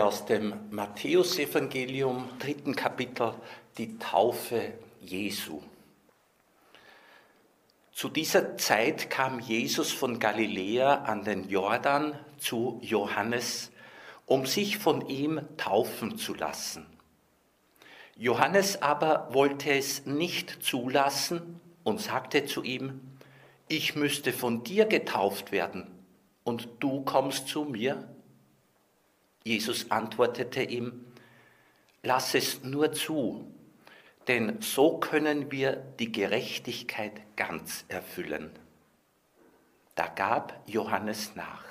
aus dem Matthäusevangelium, dritten Kapitel, die Taufe Jesu. Zu dieser Zeit kam Jesus von Galiläa an den Jordan zu Johannes, um sich von ihm taufen zu lassen. Johannes aber wollte es nicht zulassen und sagte zu ihm, ich müsste von dir getauft werden und du kommst zu mir? Jesus antwortete ihm, lass es nur zu, denn so können wir die Gerechtigkeit ganz erfüllen. Da gab Johannes nach.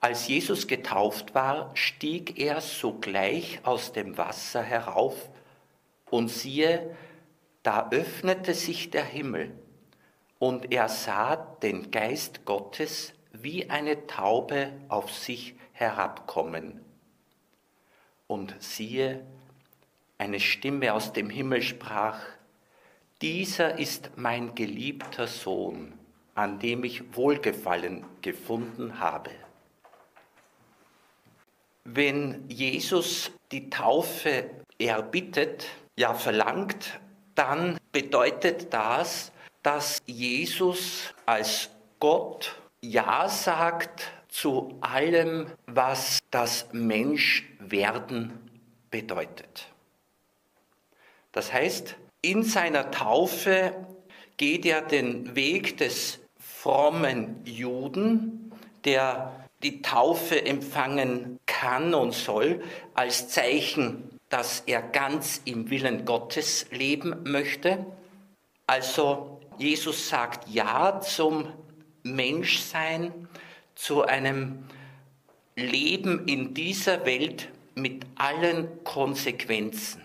Als Jesus getauft war, stieg er sogleich aus dem Wasser herauf, und siehe, da öffnete sich der Himmel, und er sah den Geist Gottes wie eine Taube auf sich herabkommen. Und siehe, eine Stimme aus dem Himmel sprach, dieser ist mein geliebter Sohn, an dem ich Wohlgefallen gefunden habe. Wenn Jesus die Taufe erbittet, ja verlangt, dann bedeutet das, dass Jesus als Gott Ja sagt zu allem, was das Menschwerden bedeutet. Das heißt, in seiner Taufe geht er den Weg des frommen Juden, der die Taufe empfangen kann und soll, als Zeichen, dass er ganz im Willen Gottes leben möchte. Also Jesus sagt Ja zum Menschsein, zu einem Leben in dieser Welt mit allen Konsequenzen.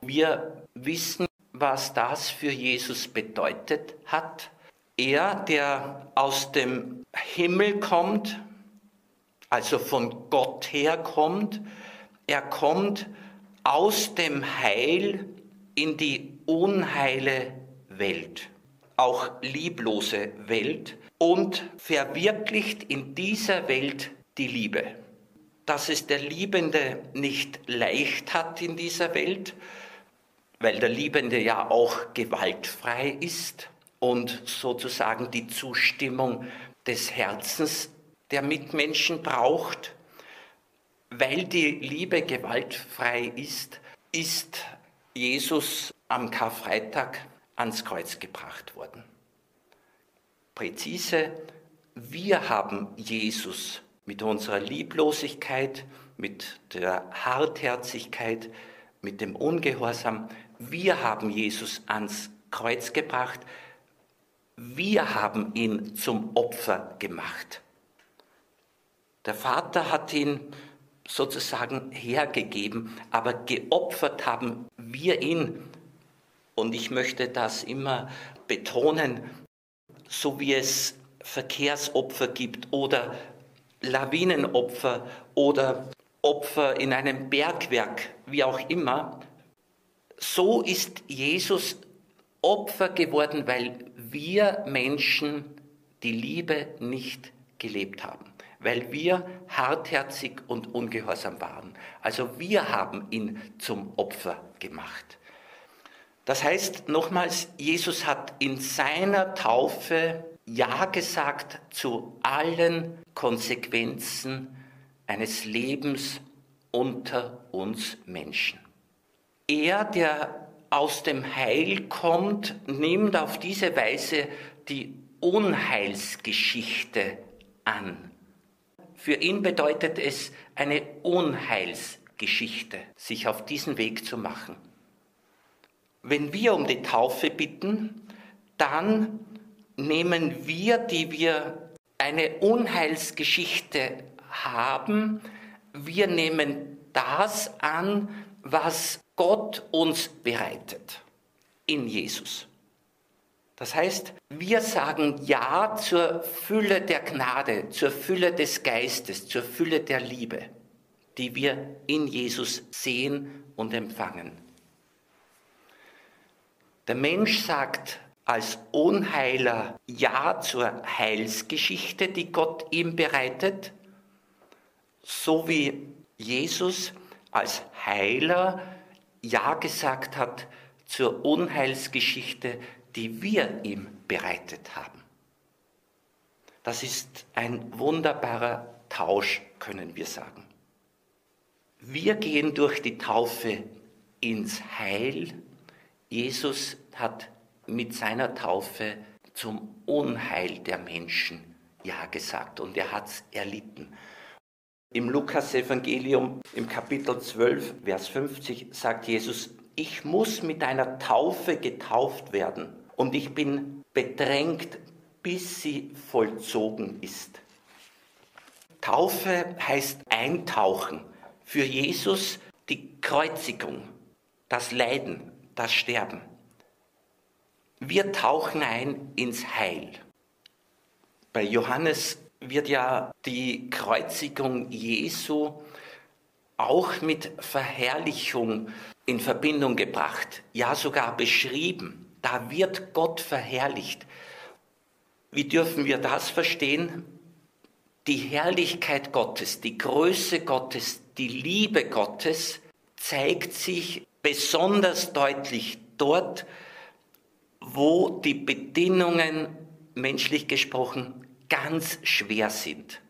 Wir wissen, was das für Jesus bedeutet hat. Er, der aus dem Himmel kommt, also von Gott herkommt, er kommt aus dem Heil in die unheile Welt, auch lieblose Welt und verwirklicht in dieser Welt die Liebe. Dass es der Liebende nicht leicht hat in dieser Welt, weil der Liebende ja auch gewaltfrei ist und sozusagen die Zustimmung des Herzens der Mitmenschen braucht. Weil die Liebe gewaltfrei ist, ist Jesus am Karfreitag ans Kreuz gebracht worden. Präzise, wir haben Jesus mit unserer Lieblosigkeit, mit der Hartherzigkeit, mit dem Ungehorsam, wir haben Jesus ans Kreuz gebracht, wir haben ihn zum Opfer gemacht. Der Vater hat ihn sozusagen hergegeben, aber geopfert haben wir ihn. Und ich möchte das immer betonen, so wie es Verkehrsopfer gibt oder Lawinenopfer oder Opfer in einem Bergwerk, wie auch immer, so ist Jesus Opfer geworden, weil wir Menschen die Liebe nicht gelebt haben, weil wir hartherzig und ungehorsam waren. Also wir haben ihn zum Opfer gemacht. Das heißt nochmals, Jesus hat in seiner Taufe Ja gesagt zu allen Konsequenzen eines Lebens unter uns Menschen. Er, der aus dem Heil kommt, nimmt auf diese Weise die Unheilsgeschichte an. Für ihn bedeutet es eine Unheilsgeschichte, sich auf diesen Weg zu machen. Wenn wir um die Taufe bitten, dann nehmen wir, die wir eine Unheilsgeschichte haben, wir nehmen das an, was Gott uns bereitet in Jesus. Das heißt, wir sagen Ja zur Fülle der Gnade, zur Fülle des Geistes, zur Fülle der Liebe, die wir in Jesus sehen und empfangen. Der Mensch sagt als Unheiler Ja zur Heilsgeschichte, die Gott ihm bereitet, So wie Jesus als Heiler Ja gesagt hat zur Unheilsgeschichte, die wir ihm bereitet haben. Das ist ein wunderbarer Tausch, können wir sagen. Wir gehen durch die Taufe ins Heil. Jesus hat mit seiner Taufe zum Unheil der Menschen Ja gesagt und er hat es erlitten. Im Lukas-Evangelium im Kapitel 12, Vers 50 sagt Jesus, ich muss mit einer Taufe getauft werden und ich bin bedrängt, bis sie vollzogen ist. Taufe heißt eintauchen. Für Jesus die Kreuzigung, das Leiden, das Sterben. Wir tauchen ein ins Heil. Bei Johannes wird ja die Kreuzigung Jesu auch mit Verherrlichung in Verbindung gebracht, ja sogar beschrieben. Da wird Gott verherrlicht. Wie dürfen wir das verstehen? Die Herrlichkeit Gottes, die Größe Gottes, die Liebe Gottes zeigt sich besonders deutlich dort, wo die Bedingungen, menschlich gesprochen, ganz schwer sind.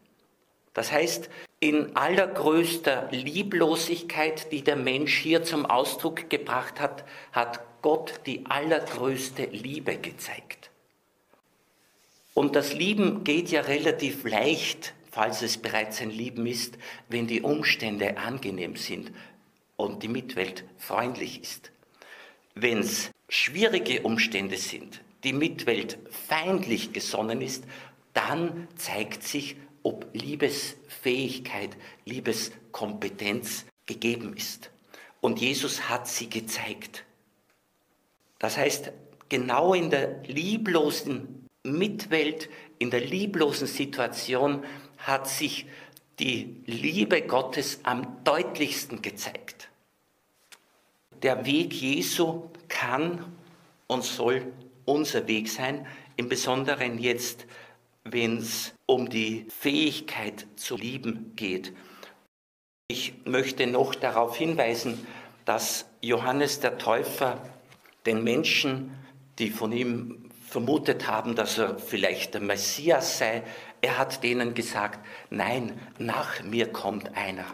Das heißt, in allergrößter Lieblosigkeit, die der Mensch hier zum Ausdruck gebracht hat, hat Gott die allergrößte Liebe gezeigt. Und das Lieben geht ja relativ leicht, falls es bereits ein Lieben ist, wenn die Umstände angenehm sind und die Mitwelt freundlich ist. Wenn es schwierige Umstände sind, die Mitwelt feindlich gesonnen ist, dann zeigt sich, ob Liebesfähigkeit, Liebeskompetenz gegeben ist. Und Jesus hat sie gezeigt. Das heißt, genau in der lieblosen Mitwelt, in der lieblosen Situation hat sich die Liebe Gottes am deutlichsten gezeigt. Der Weg Jesu kann und soll unser Weg sein, im Besonderen jetzt, wenn es um die Fähigkeit zu lieben geht. Ich möchte noch darauf hinweisen, dass Johannes der Täufer den Menschen, die von ihm vermutet haben, dass er vielleicht der Messias sei, er hat denen gesagt, nein, nach mir kommt einer,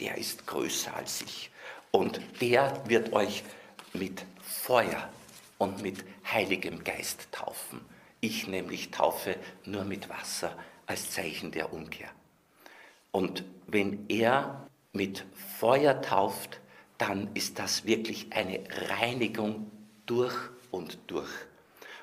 der ist größer als ich. Und der wird euch mit Feuer und mit Heiligem Geist taufen. Ich nämlich taufe nur mit Wasser als Zeichen der Umkehr. Und wenn er mit Feuer tauft, dann ist das wirklich eine Reinigung durch und durch.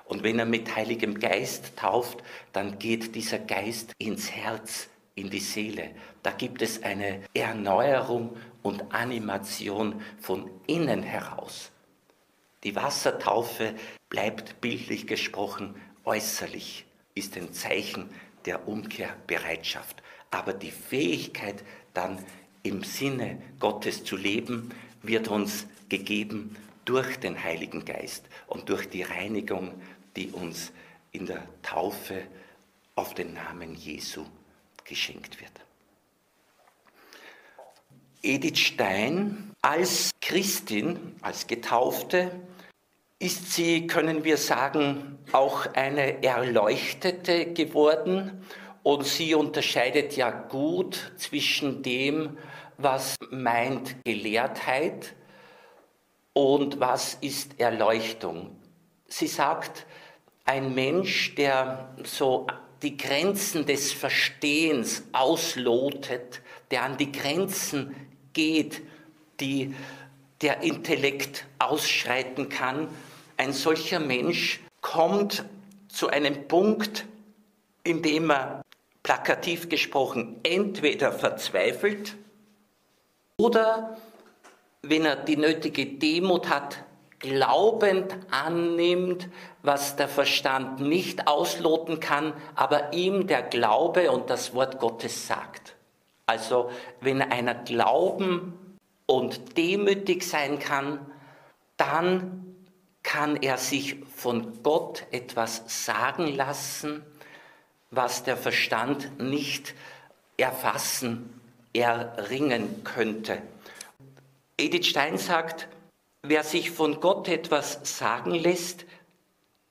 Und wenn er mit Heiligem Geist tauft, dann geht dieser Geist ins Herz, in die Seele. Da gibt es eine Erneuerung und Animation von innen heraus. Die Wassertaufe bleibt bildlich gesprochen äußerlich, ist ein Zeichen der Umkehrbereitschaft. Aber die Fähigkeit, dann im Sinne Gottes zu leben, wird uns gegeben durch den Heiligen Geist und durch die Reinigung die uns in der Taufe auf den Namen Jesu geschenkt wird. Edith Stein als Christin, als Getaufte, ist sie, können wir sagen, auch eine Erleuchtete geworden und sie unterscheidet ja gut zwischen dem, was meint Gelehrtheit und was ist Erleuchtung. Sie sagt, ein Mensch, der so die Grenzen des Verstehens auslotet, der an die Grenzen geht, die der Intellekt ausschreiten kann, ein solcher Mensch kommt zu einem Punkt, in dem er plakativ gesprochen entweder verzweifelt oder, wenn er die nötige Demut hat, glaubend annimmt, was der Verstand nicht ausloten kann, aber ihm der Glaube und das Wort Gottes sagt. Also wenn einer glauben und demütig sein kann, dann kann er sich von Gott etwas sagen lassen, was der Verstand nicht erfassen erringen könnte. Edith Stein sagt, wer sich von Gott etwas sagen lässt,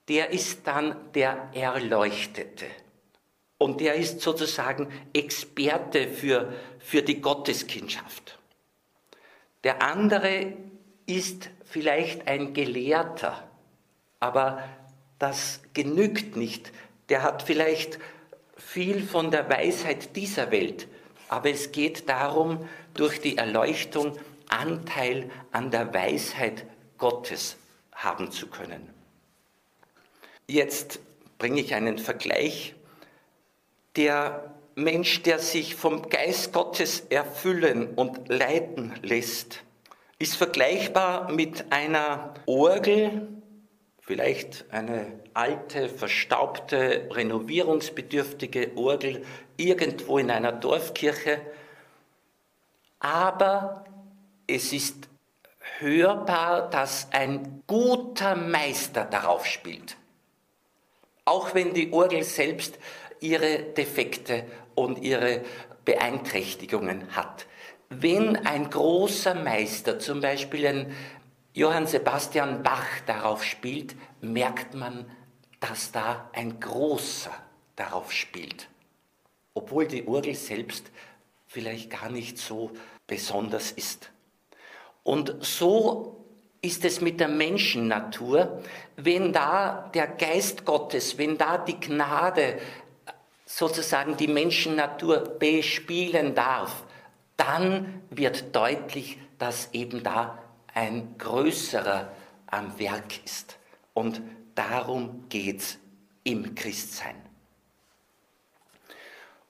der ist dann der Erleuchtete. Und der ist sozusagen Experte für, für die Gotteskindschaft. Der andere ist vielleicht ein Gelehrter, aber das genügt nicht. Der hat vielleicht viel von der Weisheit dieser Welt, aber es geht darum, durch die Erleuchtung Anteil an der Weisheit Gottes haben zu können. Jetzt bringe ich einen Vergleich. Der Mensch, der sich vom Geist Gottes erfüllen und leiten lässt, ist vergleichbar mit einer Orgel, vielleicht eine alte, verstaubte, renovierungsbedürftige Orgel irgendwo in einer Dorfkirche, aber es ist hörbar, dass ein guter Meister darauf spielt. Auch wenn die Orgel selbst ihre Defekte und ihre Beeinträchtigungen hat. Wenn ein großer Meister, zum Beispiel ein Johann Sebastian Bach darauf spielt, merkt man, dass da ein großer darauf spielt. Obwohl die Orgel selbst vielleicht gar nicht so besonders ist. Und so ist es mit der Menschennatur, wenn da der Geist Gottes, wenn da die Gnade sozusagen die Menschennatur bespielen darf, dann wird deutlich, dass eben da ein größerer am Werk ist. Und darum geht's im Christsein.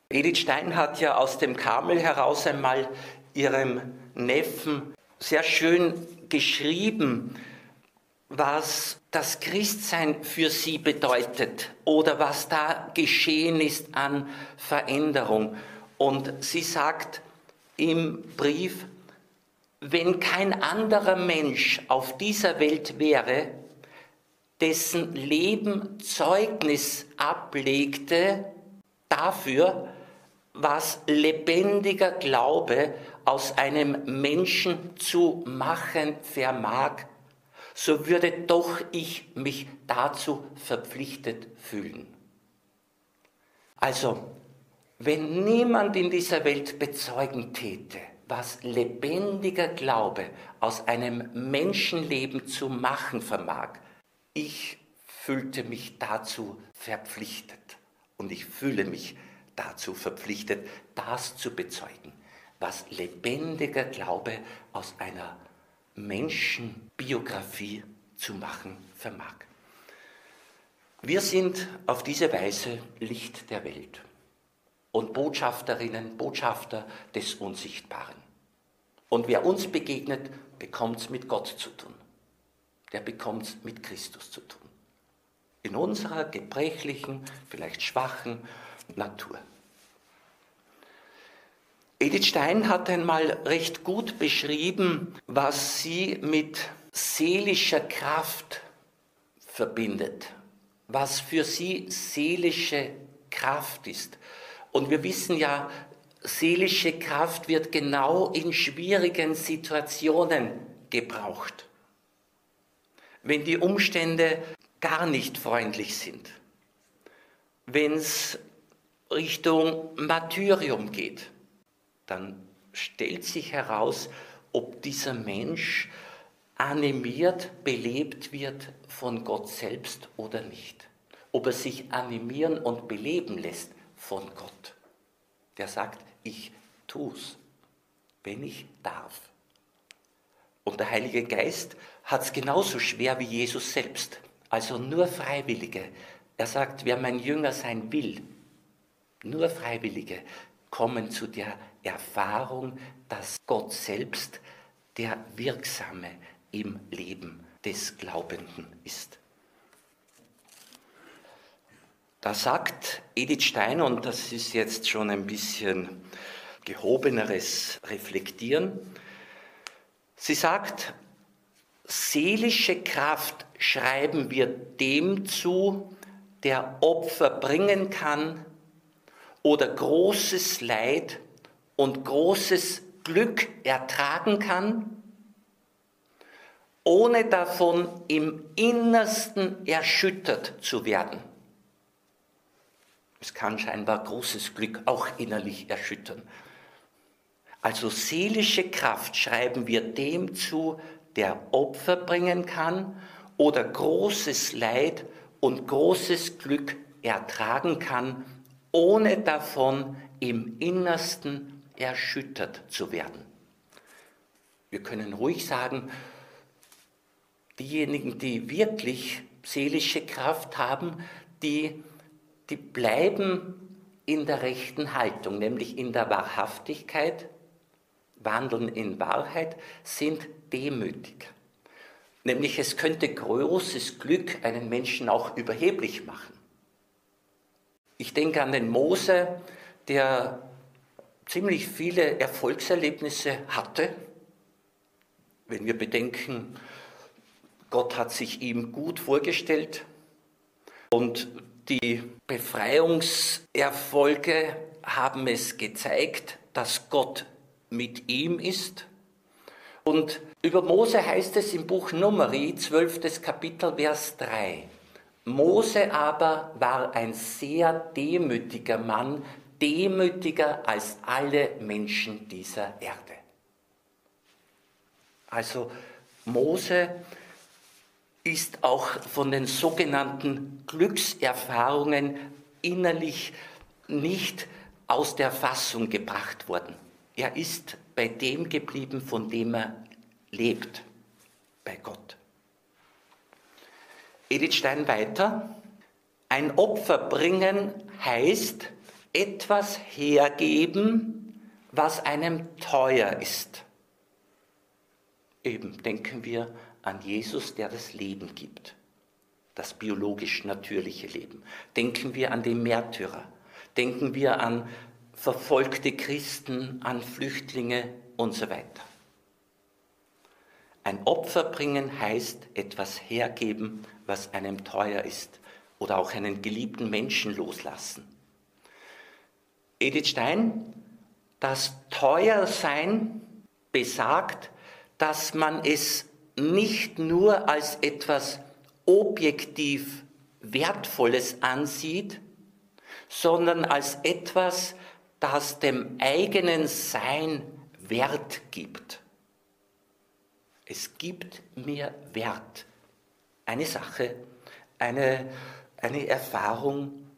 Edith Stein hat ja aus dem Karmel heraus einmal ihrem Neffen sehr schön geschrieben, was das Christsein für sie bedeutet oder was da geschehen ist an Veränderung. Und sie sagt im Brief, wenn kein anderer Mensch auf dieser Welt wäre, dessen Leben Zeugnis ablegte dafür, was lebendiger Glaube aus einem Menschen zu machen vermag, so würde doch ich mich dazu verpflichtet fühlen. Also, wenn niemand in dieser Welt bezeugen täte, was lebendiger Glaube aus einem Menschenleben zu machen vermag, ich fühlte mich dazu verpflichtet und ich fühle mich dazu verpflichtet, das zu bezeugen, was lebendiger Glaube aus einer Menschenbiografie zu machen vermag. Wir sind auf diese Weise Licht der Welt und Botschafterinnen, Botschafter des Unsichtbaren. Und wer uns begegnet, bekommt es mit Gott zu tun. Der bekommt es mit Christus zu tun. In unserer gebrechlichen, vielleicht schwachen Natur. Edith Stein hat einmal recht gut beschrieben, was sie mit seelischer Kraft verbindet, was für sie seelische Kraft ist. Und wir wissen ja, seelische Kraft wird genau in schwierigen Situationen gebraucht. Wenn die Umstände gar nicht freundlich sind, wenn es Richtung Martyrium geht, dann stellt sich heraus, ob dieser Mensch animiert, belebt wird von Gott selbst oder nicht. Ob er sich animieren und beleben lässt von Gott. Der sagt, ich tu's, wenn ich darf. Und der Heilige Geist hat es genauso schwer wie Jesus selbst. Also nur Freiwillige. Er sagt, wer mein Jünger sein will, nur Freiwillige kommen zu der Erfahrung, dass Gott selbst der Wirksame im Leben des Glaubenden ist. Da sagt Edith Stein, und das ist jetzt schon ein bisschen gehobeneres Reflektieren, sie sagt, seelische Kraft schreiben wir dem zu, der Opfer bringen kann oder großes Leid und großes Glück ertragen kann, ohne davon im Innersten erschüttert zu werden. Es kann scheinbar großes Glück auch innerlich erschüttern. Also seelische Kraft schreiben wir dem zu, der Opfer bringen kann oder großes Leid und großes Glück ertragen kann, ohne davon im Innersten erschüttert zu werden. Wir können ruhig sagen, diejenigen, die wirklich seelische Kraft haben, die, die bleiben in der rechten Haltung, nämlich in der Wahrhaftigkeit, wandeln in Wahrheit, sind demütig. Nämlich es könnte großes Glück einen Menschen auch überheblich machen. Ich denke an den Mose, der ziemlich viele Erfolgserlebnisse hatte. Wenn wir bedenken, Gott hat sich ihm gut vorgestellt und die Befreiungserfolge haben es gezeigt, dass Gott mit ihm ist. Und über Mose heißt es im Buch Numeri, 12. Kapitel, Vers 3. Mose aber war ein sehr demütiger Mann, demütiger als alle Menschen dieser Erde. Also Mose ist auch von den sogenannten Glückserfahrungen innerlich nicht aus der Fassung gebracht worden. Er ist bei dem geblieben, von dem er lebt, bei Gott. Edith Stein weiter. Ein Opfer bringen heißt etwas hergeben, was einem teuer ist. Eben denken wir an Jesus, der das Leben gibt, das biologisch natürliche Leben. Denken wir an den Märtyrer. Denken wir an verfolgte Christen, an Flüchtlinge und so weiter. Ein Opfer bringen heißt etwas hergeben, was einem teuer ist oder auch einen geliebten Menschen loslassen. Edith Stein, das Teuersein besagt, dass man es nicht nur als etwas objektiv Wertvolles ansieht, sondern als etwas, das dem eigenen Sein Wert gibt. Es gibt mir Wert. Eine Sache, eine, eine Erfahrung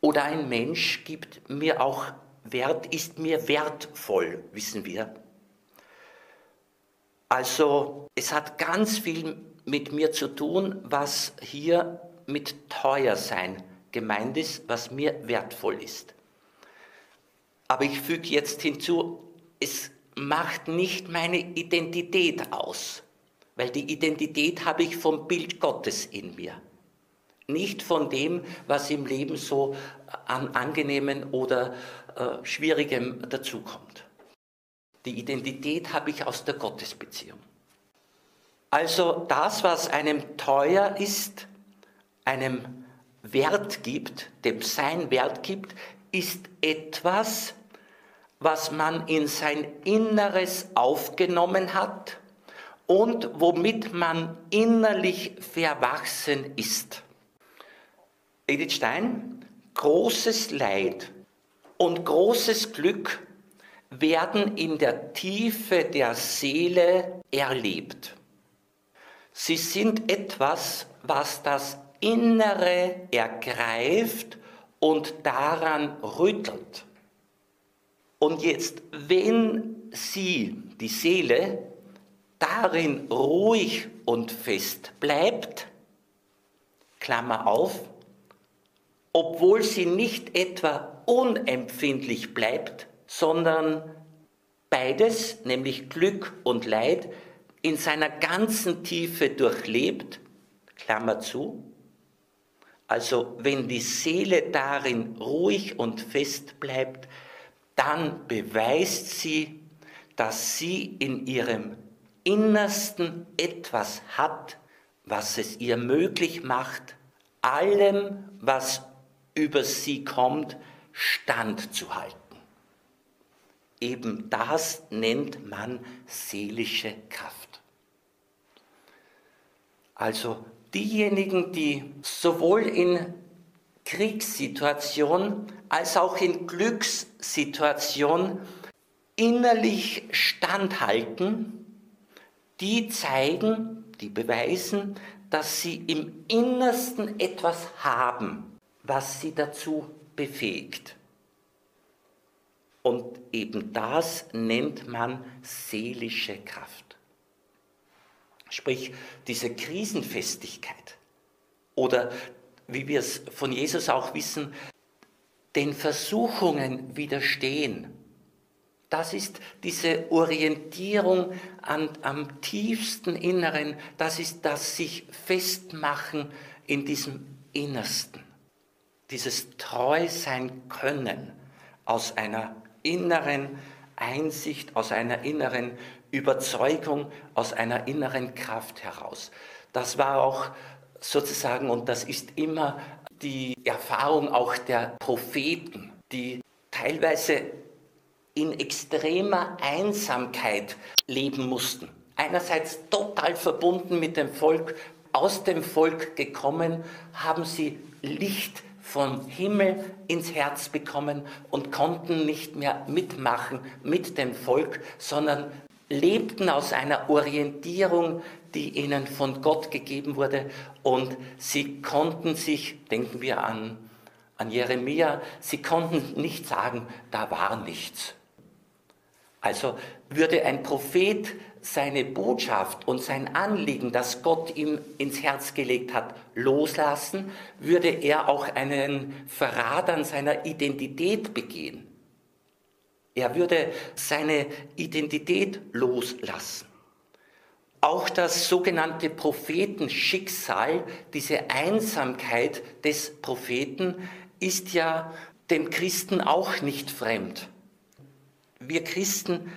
oder ein Mensch gibt mir auch Wert, ist mir wertvoll, wissen wir. Also es hat ganz viel mit mir zu tun, was hier mit teuer sein gemeint ist, was mir wertvoll ist. Aber ich füge jetzt hinzu, es macht nicht meine Identität aus, weil die Identität habe ich vom Bild Gottes in mir, nicht von dem, was im Leben so an angenehmen oder äh, schwierigem dazukommt. Die Identität habe ich aus der Gottesbeziehung. Also das, was einem teuer ist, einem Wert gibt, dem sein Wert gibt, ist etwas, was man in sein Inneres aufgenommen hat und womit man innerlich verwachsen ist. Edith Stein, großes Leid und großes Glück werden in der Tiefe der Seele erlebt. Sie sind etwas, was das Innere ergreift und daran rüttelt. Und jetzt, wenn sie, die Seele, darin ruhig und fest bleibt, Klammer auf, obwohl sie nicht etwa unempfindlich bleibt, sondern beides, nämlich Glück und Leid, in seiner ganzen Tiefe durchlebt, Klammer zu. Also wenn die Seele darin ruhig und fest bleibt, dann beweist sie, dass sie in ihrem Innersten etwas hat, was es ihr möglich macht, allem, was über sie kommt, standzuhalten. eben das nennt man seelische Kraft. Also diejenigen, die sowohl in Kriegssituationen als auch in Glückssituationen innerlich standhalten, die zeigen, die beweisen, dass sie im Innersten etwas haben, was sie dazu befähigt. Und eben das nennt man seelische Kraft. Sprich, diese Krisenfestigkeit oder wie wir es von Jesus auch wissen, den Versuchungen widerstehen. Das ist diese Orientierung an, am tiefsten Inneren, das ist das sich festmachen in diesem Innersten. Dieses treu sein können aus einer inneren Einsicht, aus einer inneren Überzeugung, aus einer inneren Kraft heraus. Das war auch sozusagen, und das ist immer die Erfahrung auch der Propheten, die teilweise in extremer Einsamkeit leben mussten. Einerseits total verbunden mit dem Volk, aus dem Volk gekommen, haben sie Licht vom Himmel ins Herz bekommen und konnten nicht mehr mitmachen mit dem Volk, sondern lebten aus einer Orientierung, die ihnen von Gott gegeben wurde und sie konnten sich, denken wir an, an Jeremia, sie konnten nicht sagen, da war nichts. Also würde ein Prophet seine Botschaft und sein Anliegen, das Gott ihm ins Herz gelegt hat, loslassen, würde er auch einen Verrat an seiner Identität begehen. Er würde seine Identität loslassen. Auch das sogenannte Prophetenschicksal, diese Einsamkeit des Propheten, ist ja dem Christen auch nicht fremd. Wir Christen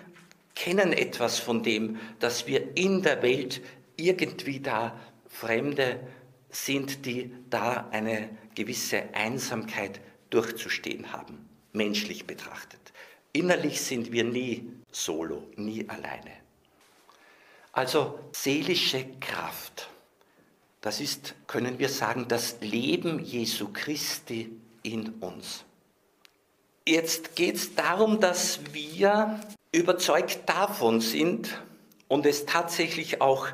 kennen etwas von dem, dass wir in der Welt irgendwie da Fremde sind, die da eine gewisse Einsamkeit durchzustehen haben, menschlich betrachtet. Innerlich sind wir nie solo, nie alleine. Also seelische Kraft, das ist, können wir sagen, das Leben Jesu Christi in uns. Jetzt geht es darum, dass wir überzeugt davon sind und es tatsächlich auch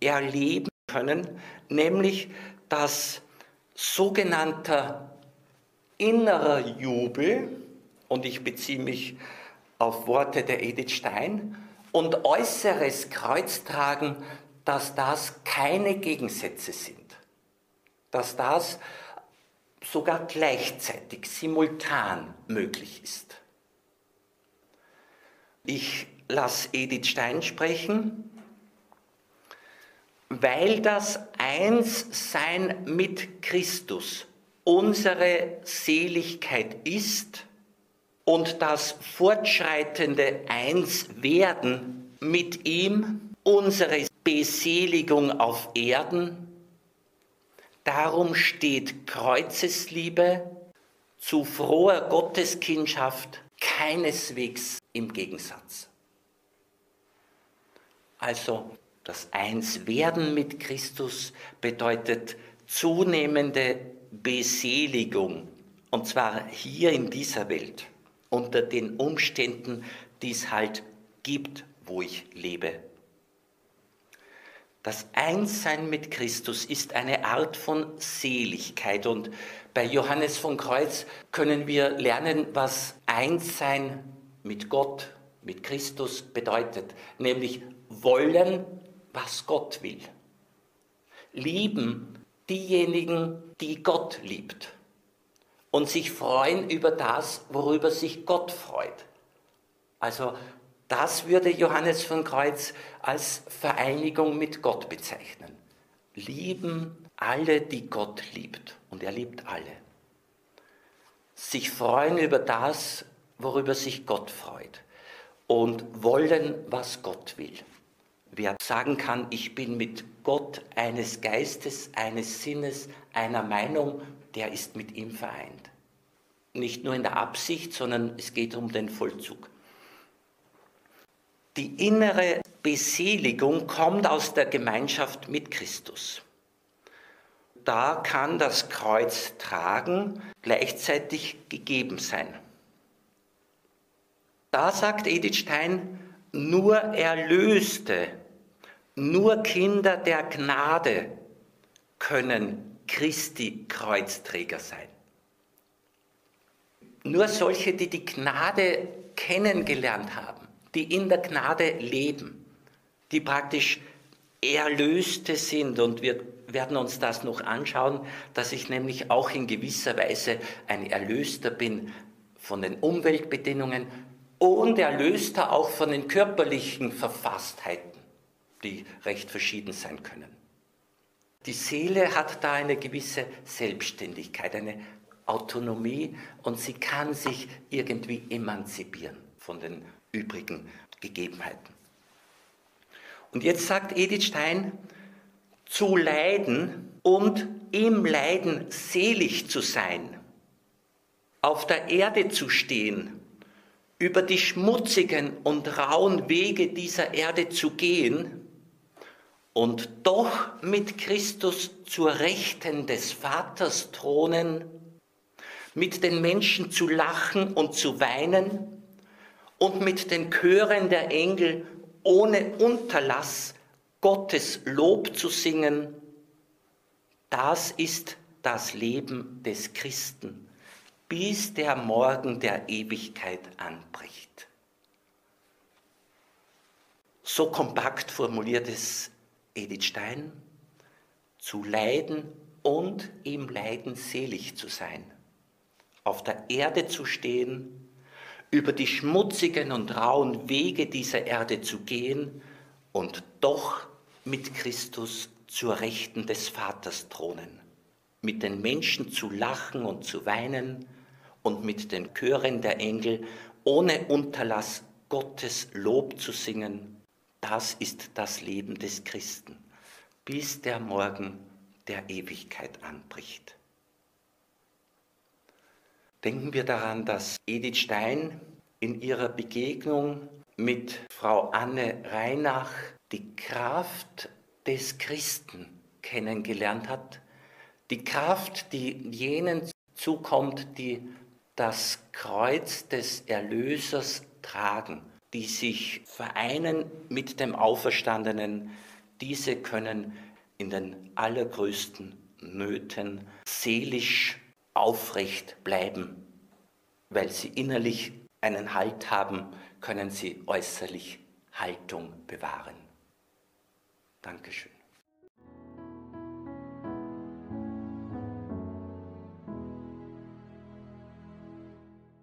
erleben können, nämlich dass sogenannter innerer Jubel, und ich beziehe mich auf Worte der Edith Stein, und äußeres Kreuztragen, dass das keine Gegensätze sind, dass das sogar gleichzeitig, simultan möglich ist. Ich lasse Edith Stein sprechen, weil das Einssein mit Christus unsere Seligkeit ist, und das fortschreitende Einswerden mit ihm unsere Beseligung auf Erden. Darum steht Kreuzesliebe zu froher Gotteskindschaft keineswegs im Gegensatz. Also das Einswerden mit Christus bedeutet zunehmende Beseligung, und zwar hier in dieser Welt unter den Umständen, die es halt gibt, wo ich lebe. Das Einssein mit Christus ist eine Art von Seligkeit und bei Johannes von Kreuz können wir lernen, was Einssein mit Gott, mit Christus bedeutet, nämlich wollen, was Gott will. Lieben diejenigen, die Gott liebt und sich freuen über das, worüber sich Gott freut. Also das würde Johannes von Kreuz als Vereinigung mit Gott bezeichnen. Lieben alle, die Gott liebt. Und er liebt alle. Sich freuen über das, worüber sich Gott freut. Und wollen, was Gott will. Wer sagen kann, ich bin mit Gott eines Geistes, eines Sinnes, einer Meinung, der ist mit ihm vereint. Nicht nur in der Absicht, sondern es geht um den Vollzug. Die innere Beseligung kommt aus der Gemeinschaft mit Christus. Da kann das Kreuz tragen gleichzeitig gegeben sein. Da sagt Edith Stein, nur Erlöste, nur Kinder der Gnade können Christi Kreuzträger sein. Nur solche, die die Gnade kennengelernt haben, die in der Gnade leben, die praktisch Erlöste sind. Und wir werden uns das noch anschauen, dass ich nämlich auch in gewisser Weise ein Erlöster bin von den Umweltbedingungen und Erlöster auch von den körperlichen Verfasstheiten, die recht verschieden sein können. Die Seele hat da eine gewisse Selbstständigkeit, eine Autonomie und sie kann sich irgendwie emanzipieren von den übrigen Gegebenheiten. Und jetzt sagt Edith Stein, zu leiden und im Leiden selig zu sein, auf der Erde zu stehen, über die schmutzigen und rauen Wege dieser Erde zu gehen und doch mit Christus zur Rechten des Vaters thronen, mit den Menschen zu lachen und zu weinen und mit den Chören der Engel ohne Unterlass Gottes Lob zu singen, das ist das Leben des Christen, bis der Morgen der Ewigkeit anbricht. So kompakt formuliert es Edith Stein, zu leiden und im Leiden selig zu sein auf der Erde zu stehen, über die schmutzigen und rauen Wege dieser Erde zu gehen und doch mit Christus zur Rechten des Vaters thronen, mit den Menschen zu lachen und zu weinen und mit den Chören der Engel ohne Unterlass Gottes Lob zu singen, das ist das Leben des Christen, bis der Morgen der Ewigkeit anbricht. Denken wir daran, dass Edith Stein in ihrer Begegnung mit Frau Anne Reinach die Kraft des Christen kennengelernt hat, die Kraft, die jenen zukommt, die das Kreuz des Erlösers tragen, die sich vereinen mit dem Auferstandenen, diese können in den allergrößten Nöten seelisch aufrecht bleiben. Weil sie innerlich einen Halt haben, können sie äußerlich Haltung bewahren. Dankeschön.